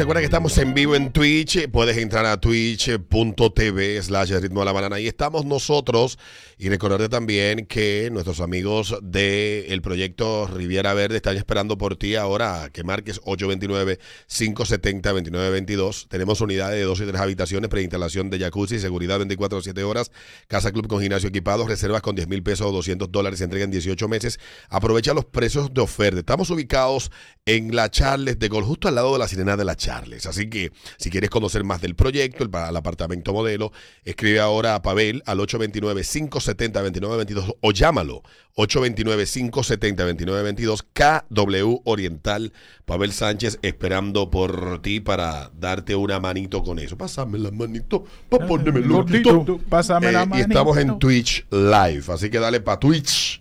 Recuerda que estamos en vivo en Twitch. Puedes entrar a twitch.tv slash ritmo de la banana. Ahí estamos nosotros. Y recordarte también que nuestros amigos del proyecto Riviera Verde están esperando por ti ahora que marques 829-570-2922. Tenemos unidades de dos y tres habitaciones, preinstalación de jacuzzi, seguridad 24-7 horas, casa club con gimnasio equipado, reservas con 10 mil pesos o 200 dólares, se entrega en 18 meses. Aprovecha los precios de oferta. Estamos ubicados en la Charles de Gol, justo al lado de la sirena de la Charles. Así que si quieres conocer más del proyecto, el, el apartamento modelo, escribe ahora a Pavel al 829-570-2922 o llámalo 829-570-2922 KW Oriental. Pavel Sánchez esperando por ti para darte una manito con eso. Pásame la manito, pa ponerme el pásame la Eh, Y manito. estamos en Twitch Live, así que dale para Twitch.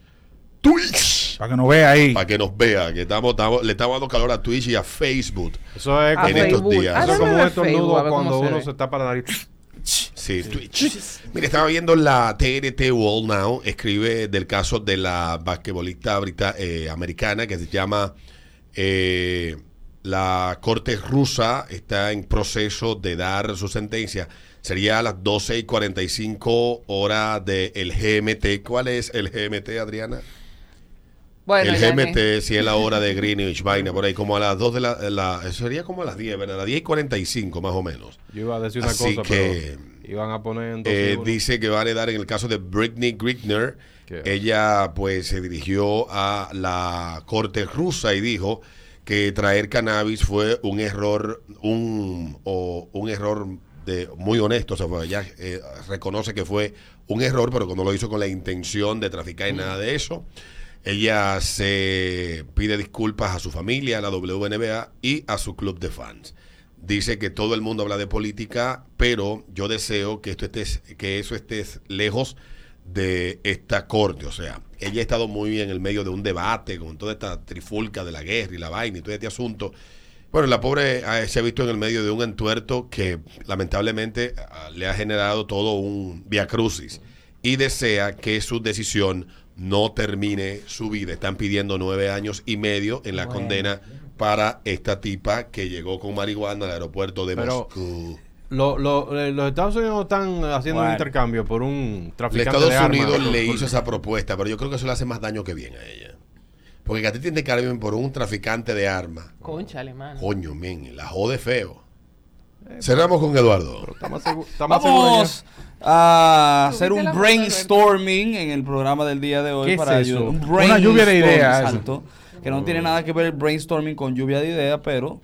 Twitch. Para que nos vea ahí. Para que nos vea, que estamos, estamos- le estamos dando calor a Twitch y a Facebook. Eso es como, en estos días. Eso es como un estornudo cuando se uno ve. se tapa la nariz. Sí, Twitch. Mire, estaba viendo la TNT World Now, escribe del caso de la basquetbolista brita- eh, americana que se llama eh, la Corte Rusa, está en proceso de dar su sentencia. Sería a las 12 y 45 horas del GMT. ¿Cuál es el GMT, Adriana? Bueno, el GMT, que- si es la hora de Greenwich, vaina, por ahí, como a las 2 de la, la- Sería como a las 10, ¿verdad? A las 10 y 45, más o menos. Yo iba a decir una Así cosa, que, pero iban a poner en dos Eh, dice que va a heredar en el caso de Britney Grigner. Ella pues se dirigió a la corte rusa y dijo que traer cannabis fue un error, un, o un error de, muy honesto. O sea, fue- ella eh, reconoce que fue un error, pero que no lo hizo con la intención de traficar y nada de eso. Ella se pide disculpas a su familia, a la WNBA y a su club de fans. Dice que todo el mundo habla de política, pero yo deseo que esto esté, que eso esté lejos de esta corte. O sea, ella ha estado muy en el medio de un debate con toda esta trifulca de la guerra y la vaina y todo este asunto. Bueno, la pobre ah, se ha visto en el medio de un entuerto que lamentablemente ah, le ha generado todo un viacrucis y desea que su decisión no termine su vida. Están pidiendo nueve años y medio en la condena para esta tipa que llegó con marihuana al aeropuerto de Pero- Moscú. Lo- lo- eh, los Estados Unidos están haciendo un intercambio por un Los traficante Estados de armas. Unidos le hizo esa propuesta, pero yo creo que eso le hace más daño que bien a ella. Porque que a ti te por un traficante de armas. Concha alemana. Coño, men, la jode feo. Cerramos con Eduardo. Seguros Vamos a hacer ¿Tuviste un brainstorming en el programa del día de hoy ¿Qué es para eso? ayudar- un Una lluvia de ideas, exacto, que no tiene nada que ver el brainstorming con lluvia de ideas, pero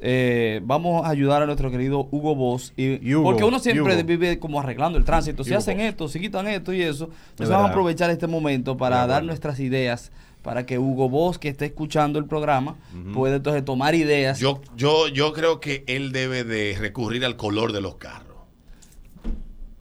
eh, vamos a ayudar a nuestro querido Hugo Boss y, Hugo, porque uno siempre Hugo. vive como arreglando el tránsito, si Hugo hacen Boss. esto, si quitan esto y eso, entonces Es vamos a aprovechar este momento para dar nuestras ideas para que Hugo Boss que esté escuchando el programa pueda entonces tomar ideas. Yo, yo, yo creo que él debe de recurrir al color de los carros.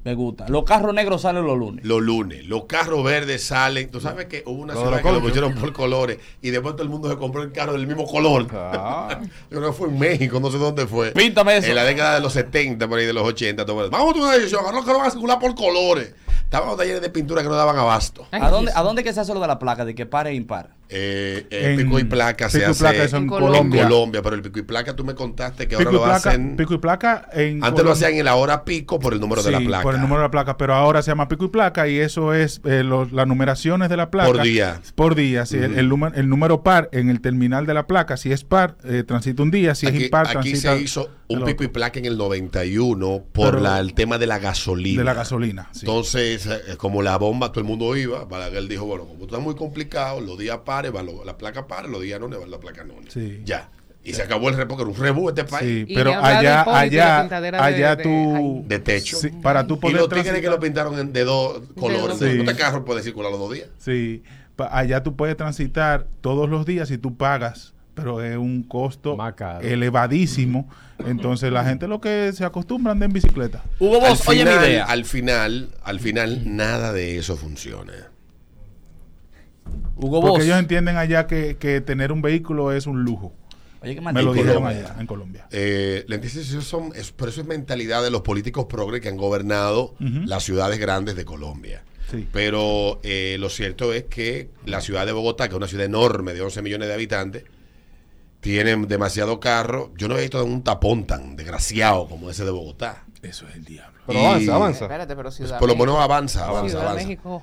Me gusta. Los carros negros salen los lunes. Los lunes, los carros verdes salen. Tú sabes que hubo una los que lo pusieron por colores y después todo el mundo se compró el carro del mismo color. Ah. Yo creo que fue en México, no sé dónde fue. Píntame eso. En la década de los 70, por ahí de los 80. todo. Vamos a tomar una decisión, agarró que van a circular por colores. Estaban los talleres de pintura que no daban abasto. ¿A dónde. ¿A dónde que se hace lo de la placa de que pare e impar? Eh, eh, En- pico y placa se pico y hace en En Colombia. Colombia, pero el pico y placa tú me contaste que ahora Pico lo placa, hacen. pico y placa en Antes lo hacían en la hora pico por el número de la placa. Por el número de la placa, pero ahora se llama pico y placa y eso es eh, los- las numeraciones de la placa. Por día. Por día, sí. el, el número, el número par en el terminal de la placa, si es par, eh, transita un día, si es Aquí, impar, aquí transita se hizo un el pico y placa en el 91 por Pero- la- el tema de la gasolina. de la gasolina. sí. Entonces, como la bomba, todo el mundo iba, Balaguer dijo, bueno, como está muy complicado, los días pares la placa pares, los días no van la placa no. Sí. Ya. Y se acabó el repo, que era un rebú este país. Sí, Y pero allá, y allá, de- allá de- tú... De techo. Sí, para tú Y poder los tigres que lo pintaron en- de dos colores. dos. Sí. Este carro puede circular los dos días. Sí, pa- allá tú puedes transitar todos los días y tú pagas, pero es un costo elevadísimo. Entonces la gente lo que se acostumbra a andar en bicicleta. Hugo Al Boss, oye mi idea. al final, al final, nada de eso funciona. Hugo Porque Boss. ellos entienden allá que, que tener un vehículo es un lujo. Oye, qué Me lo dijeron Colombia. allá, en Colombia. Eh, indecisión son, es, pero eso es mentalidad de los políticos progres que han gobernado las ciudades grandes de Colombia. Sí. Pero eh, lo cierto es que la ciudad de Bogotá, que es una ciudad enorme de 11 millones de habitantes, tienen demasiado carro. Yo no he visto un tapón tan desgraciado como ese de Bogotá. Eso es el diablo. Pero Y- avanza, avanza. Espérate, pero Pues Ciudad por lo menos avanza, avanza, Ciudad avanza. México,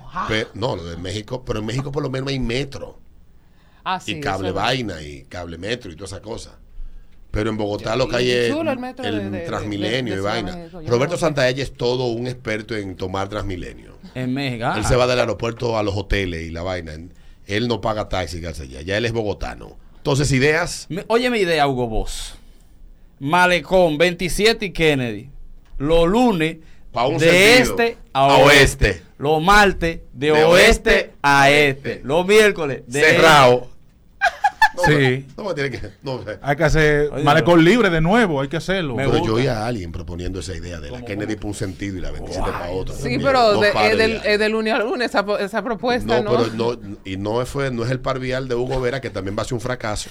no, lo de México, pero en México por lo menos hay metro. Ah, sí, y cable vaina y cable metro y toda esa cosa. Pero en Bogotá lo que hay es chulo el Transmilenio y vaina. Roberto. Santaella es todo un experto en tomar Transmilenio. En México. ah. Él se va del aeropuerto a los hoteles y la vaina. Él no paga taxi allá. Ya él es bogotano. Entonces, ideas. Oye mi idea, Hugo Boss. Malecón, 27 y Kennedy. Los lunes Pa' un de sentido. este a, A oeste. oeste. Los martes de, De oeste, oeste a este. Los miércoles de cerrado. No, Sí. No, tiene que. No. Hay que hacer Oye, malecón libre de nuevo, hay que hacerlo. Pero yo oí a alguien proponiendo esa idea de la ¿Cómo, Kennedy para un sentido y la 27 para otro. Sí, pero No de, es, del, es de lunes a lunes esa, esa propuesta, No, ¿no? pero no, y no fue, no es el par vial de Hugo Vera, que también va a ser un fracaso.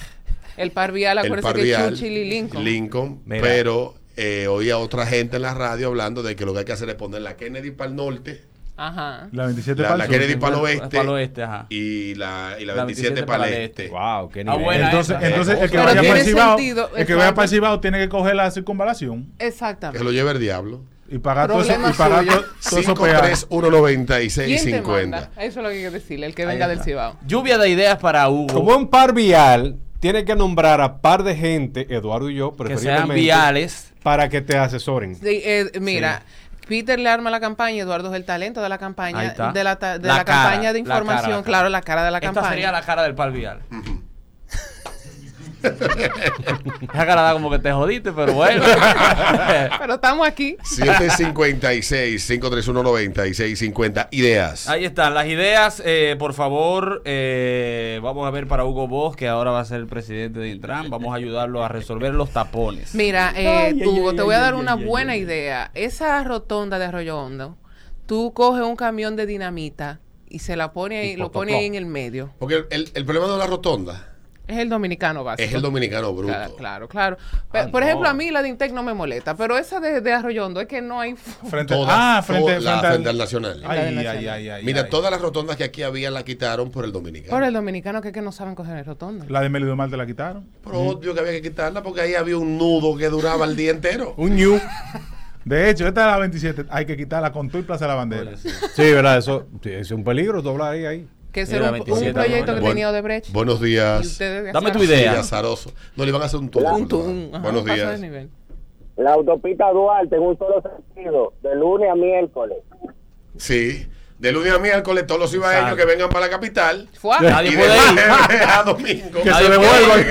El par vial, el acuérdense que Churchill y Lincoln. Lincoln, Mira. pero eh, oía a otra gente en la radio hablando de que lo que hay que hacer es poner la Kennedy para el norte, Ajá. La 27 la, para la sur. Kennedy para el Para oeste, el oeste, ajá. y la, y la La 27, 27 para el para este. Wow, qué Ah, nivel. buena Entonces, esa. entonces el que Pero vaya para el Cibao, sentido, el que vaya para el Cibao tiene que coger la circunvalación Que Exactamente. lo lleve el diablo. y pagar todo eso, y pagar todo, todo eso peajes. 53196 ¿Quién te 50. manda? Eso es lo que hay que decirle, el que venga del. Cibao. Lluvia de ideas para Hugo. Como un par vial, tiene que nombrar a par de gente, Eduardo y yo, que sean preferiblemente, viales. para que te asesoren. Sí, eh, mira, Peter le arma la campaña, Eduardo es el talento de la campaña, de la, ta- de La la, cara, campaña de la cara, información, la cara. claro, la cara de la Esta campaña. sería la cara del par vial. Esa cara da como que te jodiste, pero bueno. Pero estamos aquí. 756 531 9650 Ideas. Ahí están las ideas. eh, por favor, eh, vamos a ver para Hugo Boss, que ahora va a ser el presidente de Intran. Vamos a ayudarlo a resolver los tapones. Mira, eh, Ay, Hugo, ay, te voy a dar ay, una ay, buena ay. idea. Esa rotonda de Arroyo Hondo, tú coges un camión de dinamita y se la pone ahí, Y lo po, po, pone po. ahí en el medio. Porque el, el- el problema de la rotonda Es el dominicano básico. es el dominicano bruto. Claro, claro, claro. Ah, Por no. ejemplo, a mí la de Intec no me molesta, pero esa de, de Arroyo Hondo es que no hay... Frente, Todas, ah, frente, todas, la- frente al- frente al Nacional. La Ay, ay, Nacional. ay, ay, Mira, ay. todas las rotondas que aquí había la quitaron por el dominicano. Por el dominicano que es que no saben coger el rotondo. La de Melido Mal te la quitaron. Pero obvio que había que quitarla porque ahí había un nudo que duraba el día entero. Un ñu. De hecho, esta es la 27. Hay que quitarla con todo y Plaza de la Bandera. Sí, verdad, eso sí, es un peligro doblar ahí, ahí. Que ese era un, 27 un proyecto que Bueno, tenía Odebrecht. Buenos días. Dame tu idea. Sí, azaroso. No, le iban a hacer un tour. Un tum, ajá, Buenos días. La autopista Duarte en un solo sentido, de lunes a miércoles. Sí. De lunes a miércoles, todos los ibaeños Exacto. que vengan para la capital. Fue. Nadie y puede de ir. jueves a domingo. Que Nadie se devuelvan.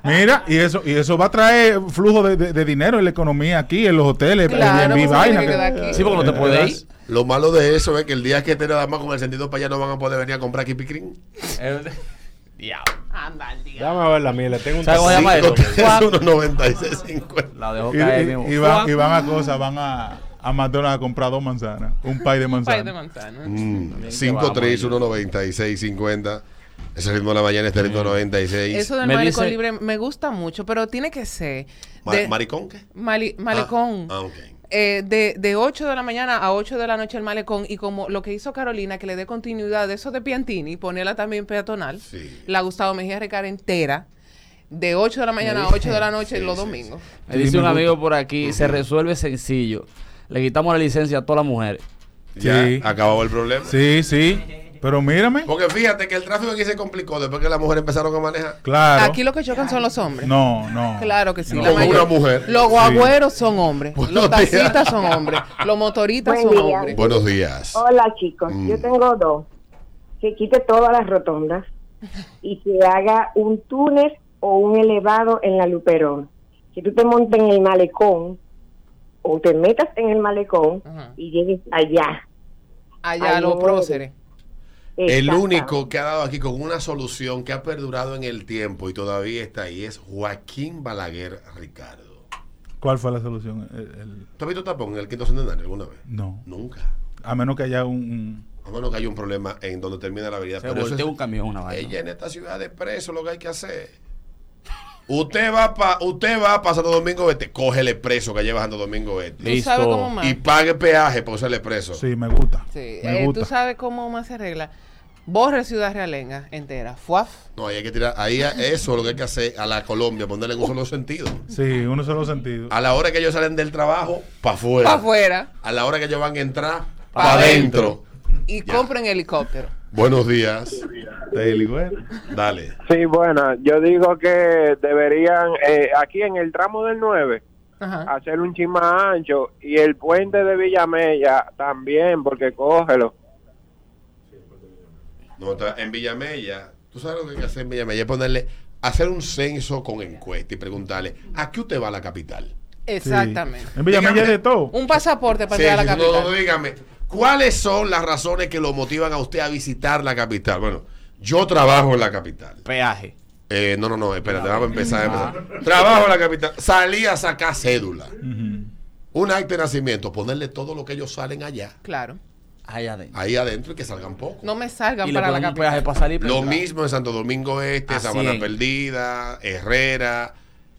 Mira, y eso, y eso va a traer flujo de, de- de dinero en la economía aquí, en los hoteles, Claro, en mi vaina. que que- quedar aquí. Sí, porque no te puede ir. Lo malo de eso es que el día que esté nada más con el sentido para allá no van a poder venir a comprar kipicrín. Eh, Diablo. Anda, el día. Déjame ver la mía, le tengo un ¿Sabes cómo se llama eso? 5319650. La dejó Y, caer y- mismo. y van, y van a cosas, van a, a McDonald's a comprar dos manzanas, un pay de Un pay de manzana. manzana. Mm, Bien que 5319650. Ese ritmo de la mañana, este ritmo 96. Eso del Me dice- libre me gusta mucho, pero tiene que ser de- ¿Maricón qué? mali- malecón. Ah, ah, ok. Eh, de, de 8 de la mañana a 8 de la noche el malecón y como lo que hizo Carolina, que le dé continuidad de eso de Piantini, ponerla también peatonal, Sí. la Gustavo Mejía Recara entera, de 8 de la mañana a 8 de la noche Sí, los sí, domingos. Me dice un amigo por aquí, se resuelve sencillo. Le quitamos la licencia a todas las mujeres. Ya acabó el problema. Sí, sí. Pero mírame. Porque fíjate que el tráfico aquí se complicó después que las mujeres empezaron a manejar. Claro. Aquí lo que chocan son los hombres. No, no. Claro que sí. No. la Como mayor- una mujer. Los guagüeros son hombres. Buenos los días. taxistas son hombres. Los motoristas Buen son día. hombres. Buenos días. Hola chicos, Mm. yo tengo dos. Que quite todas las rotondas y que haga un túnel o un elevado en la Luperón. Que tú te montes en el malecón o te metas en el malecón Ajá. y llegues allá. Allá los próceres. El único que ha dado aquí con una solución que ha perdurado en el tiempo y todavía está ahí es Joaquín Balaguer Ricardo. ¿Cuál fue la solución? El- el- ¿Tú has visto tapón en el quinto centenario alguna vez? no. Nunca. A menos que haya un. un- A menos que haya un problema en donde termina la avenida. Se Pero eso es- un camión, una vaina. ella en esta ciudad de preso lo que hay que hacer. Usted va pa, usted va para Santo Domingo Este, cógele preso que lleva Santo Domingo Este. ¿Tú Listo. sabes cómo más? Y pague peaje por serle preso. Sí, me gusta. Sí, Me eh, gusta. tú sabes cómo más se arregla. Borre Ciudad Realenga entera. Fuaf. No, ahí hay que tirar. Ahí a- eso es lo que hay que hacer a la Colombia, ponerle en un solo sentido. Sí, uno solo sentido. A la hora que ellos salen del trabajo, para afuera. Para afuera. A la hora que ellos van a entrar, Pa' para adentro. adentro. Y Ya. compren helicóptero. Buenos días. Dale. Sí, bueno, yo digo que deberían, eh, aquí en el tramo del 9, Ajá. hacer un chin más ancho y el puente de Villamella también, porque cógelo. No, está- en Villamella, tú sabes lo que hay que hacer en Villamella, es ponerle, hacer un censo con encuesta y preguntarle, ¿a qué usted va a la capital? Exactamente. En Villamella de todo. Un pasaporte para Sí, entrar a la sí, no, capital. no, dígame, ¿cuáles son las razones que lo motivan a usted a visitar la capital? Bueno, yo trabajo en la capital. Peaje. Eh, no, no, no, espérate, vamos a empezar. a empezar. Trabajo en la capital. Salí a sacar cédula. Un acta de nacimiento, ponerle todo lo que ellos salen allá, Claro. Ahí adentro. ahí adentro y que salgan poco. No me salgan Y para la capital. para salir. para Lo entrar. mismo en Santo Domingo Este, Sabana 100. Perdida, Herrera.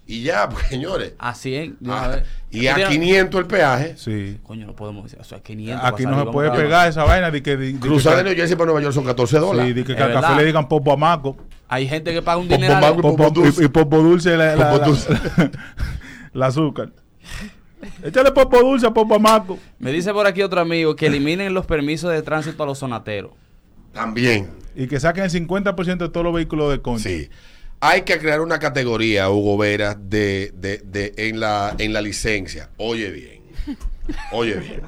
Y ya, pues, señores. A 100. de una Ah, y a Mira, 500 el peaje. Sí. Coño, no podemos decir. O sea, 500. Aquí no se puede pegar esa vaina de que, de, de Cruzar de New Jersey para Nueva York son 14 sí, dólares. de que al café le digan popo amaco. Hay gente que paga un dinero. Popo- dulce. y, y popo dulce la, la, Popo la- dulce. la azúcar. Échale popo dulce a popo amaco. Me dice por aquí otro amigo que eliminen los permisos de tránsito a los sonateros. También. Y que saquen el 50% de todos los vehículos de concha. Sí. Hay que crear una categoría, Hugo Veras, de, de, de, en, la, en la licencia. Oye bien. Oye bien.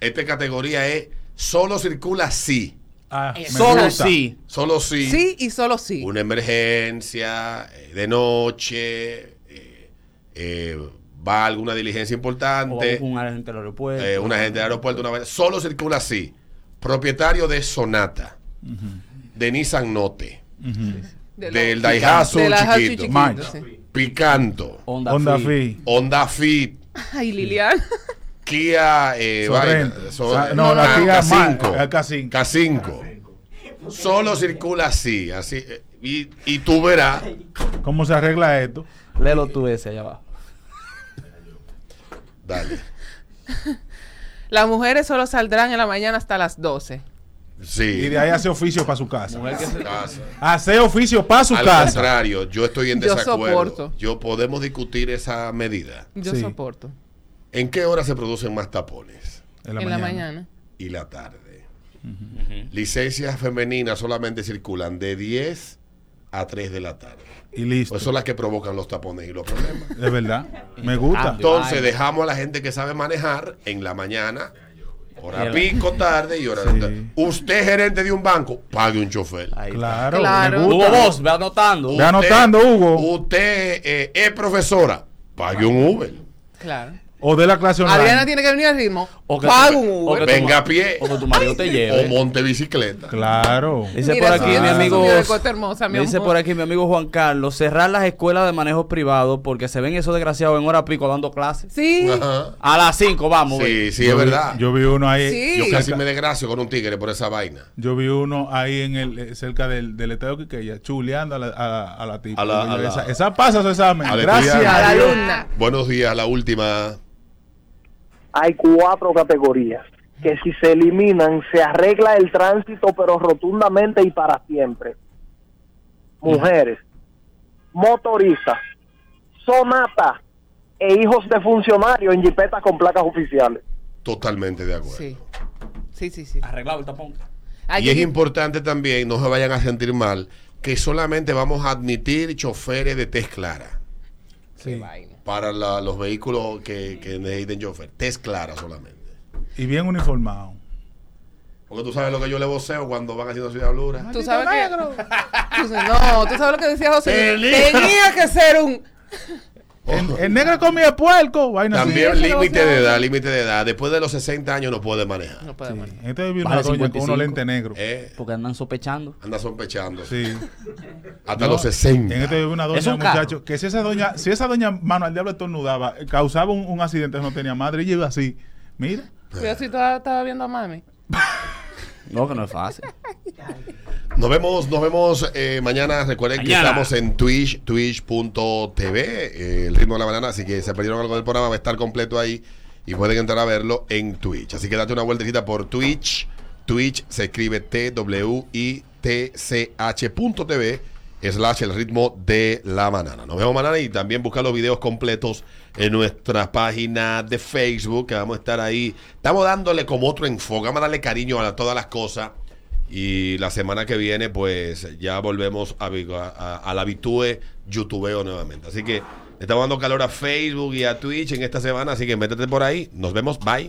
Esta categoría es solo circula si. Ah, me Solo gusta. sí. Solo si. Sí y solo sí. Una emergencia, eh, de noche, eh, eh, va a alguna diligencia O importante, un agente del aeropuerto. eh, una gente del aeropuerto, una solo circula así. Propietario de Sonata, de Nissan Note, De del Daihatsu de chiquito. chiquito, March. sí. Picanto, Honda, Honda Fit. Fit. Honda Fit, Ay, Lilian. Kia, eh, Sorrento. vaina, so- Ah, no, la Kia K5, Mar- K5. K5. Solo circula así, así, eh, y, y tú verás. ¿Cómo se arregla esto? Léelo tú ese allá abajo. Dale. Las mujeres solo saldrán en la mañana hasta las 12. Sí. Y de ahí hace oficio para su casa. Mujer que se- Casa. Hace oficio para su Al casa. contrario, yo estoy en Yo desacuerdo. soporto. Yo podemos discutir esa medida. Yo Sí. soporto. ¿En qué hora se producen más tapones? En la en la mañana. mañana. Y la tarde. Licencias femeninas solamente circulan de 10 a 3 de la tarde. Y listo. Pues son las que provocan los tapones y los problemas. Es verdad. Me gusta. Entonces Ay. dejamos a la gente que sabe manejar en la mañana, hora pico, tarde y hora Sí. Usted gerente de un banco, pague un chofer. Ahí. Claro. Claro. Me Hugo. Boss, ve anotando. Ve anotando, Hugo. Usted eh, es profesora, pague un Uber. Claro. O de la clase online. Adriana tiene que venir al ritmo. O que- Paga un o que Venga a pie. O que tu marido te O lleve. monte bicicleta. Claro. Dice Mira, por aquí mi amigo. Hermosa, mi dice amor. por aquí mi amigo Juan Carlos, cerrar las escuelas de manejo privado porque se ven esos desgraciados en hora pico dando clases. Sí. Ajá. A las 5 vamos. Sí, sí, es vi- verdad. Yo vi uno ahí. Sí. Yo casi me desgracio con un tigre por esa vaina. Yo vi uno ahí en el eh, cerca del, del estadio Quiqueya, chuleando a la, a, la- a la tipa. A la- a la- esa, esa pasa su examen. Gracias. A la alumna. Buenos días, la última. Hay cuatro categorías que si se eliminan se arregla el tránsito pero rotundamente y para siempre. Mujeres, motoristas, sonata e hijos de funcionarios en jipetas con placas oficiales. Totalmente de acuerdo. Sí. Sí, sí, sí. Arreglado el tapón. Y es importante también, no se vayan a sentir mal, que solamente vamos a admitir choferes de test clara Qué vaina. Para la- los vehículos que, que necesiten chofer. Test clara solamente. Y bien uniformado. Porque tú sabes lo que yo le voceo cuando van haciendo su diablura. Tú sabes que. Tú sabes- no, tú sabes lo que decía José. Tenía que ser un. El, el negro comía puerco. Vaina. También límite de edad, límite de edad. Después de los 60 años no puede manejar. No puede Sí. manejar. Vi una Vale, doña con 55. unos lentes negros. Eh, Porque andan sospechando. anda sospechando. Sí. Hasta No, los 60. En este vi una doña, Es un muchacho, que si esa doña, si esa doña mano al diablo estornudaba, eh, causaba un, un accidente, no tenía madre, y iba así. Mira. Yo sí estaba, estaba viendo a mami. No, que no es fácil. Nos vemos, nos vemos eh, mañana. Recuerden que estamos en Twitch, twitch.tv, eh, el ritmo de la banana. Así que se perdieron algo del programa, va a estar completo ahí y pueden entrar a verlo en Twitch. Así que date una vueltecita por Twitch Twitch se escribe twitch.tv slash el ritmo de la banana. Nos vemos mañana y también buscar los videos completos en nuestra página de Facebook, que vamos a estar ahí. Estamos dándole como otro enfoque, vamos a darle cariño a todas las cosas. Y la semana que viene, pues ya volvemos a, a, a la habitúe youtubeo nuevamente. Así que estamos dando calor a Facebook y a Twitch en esta semana, así que métete por ahí. Nos vemos, bye.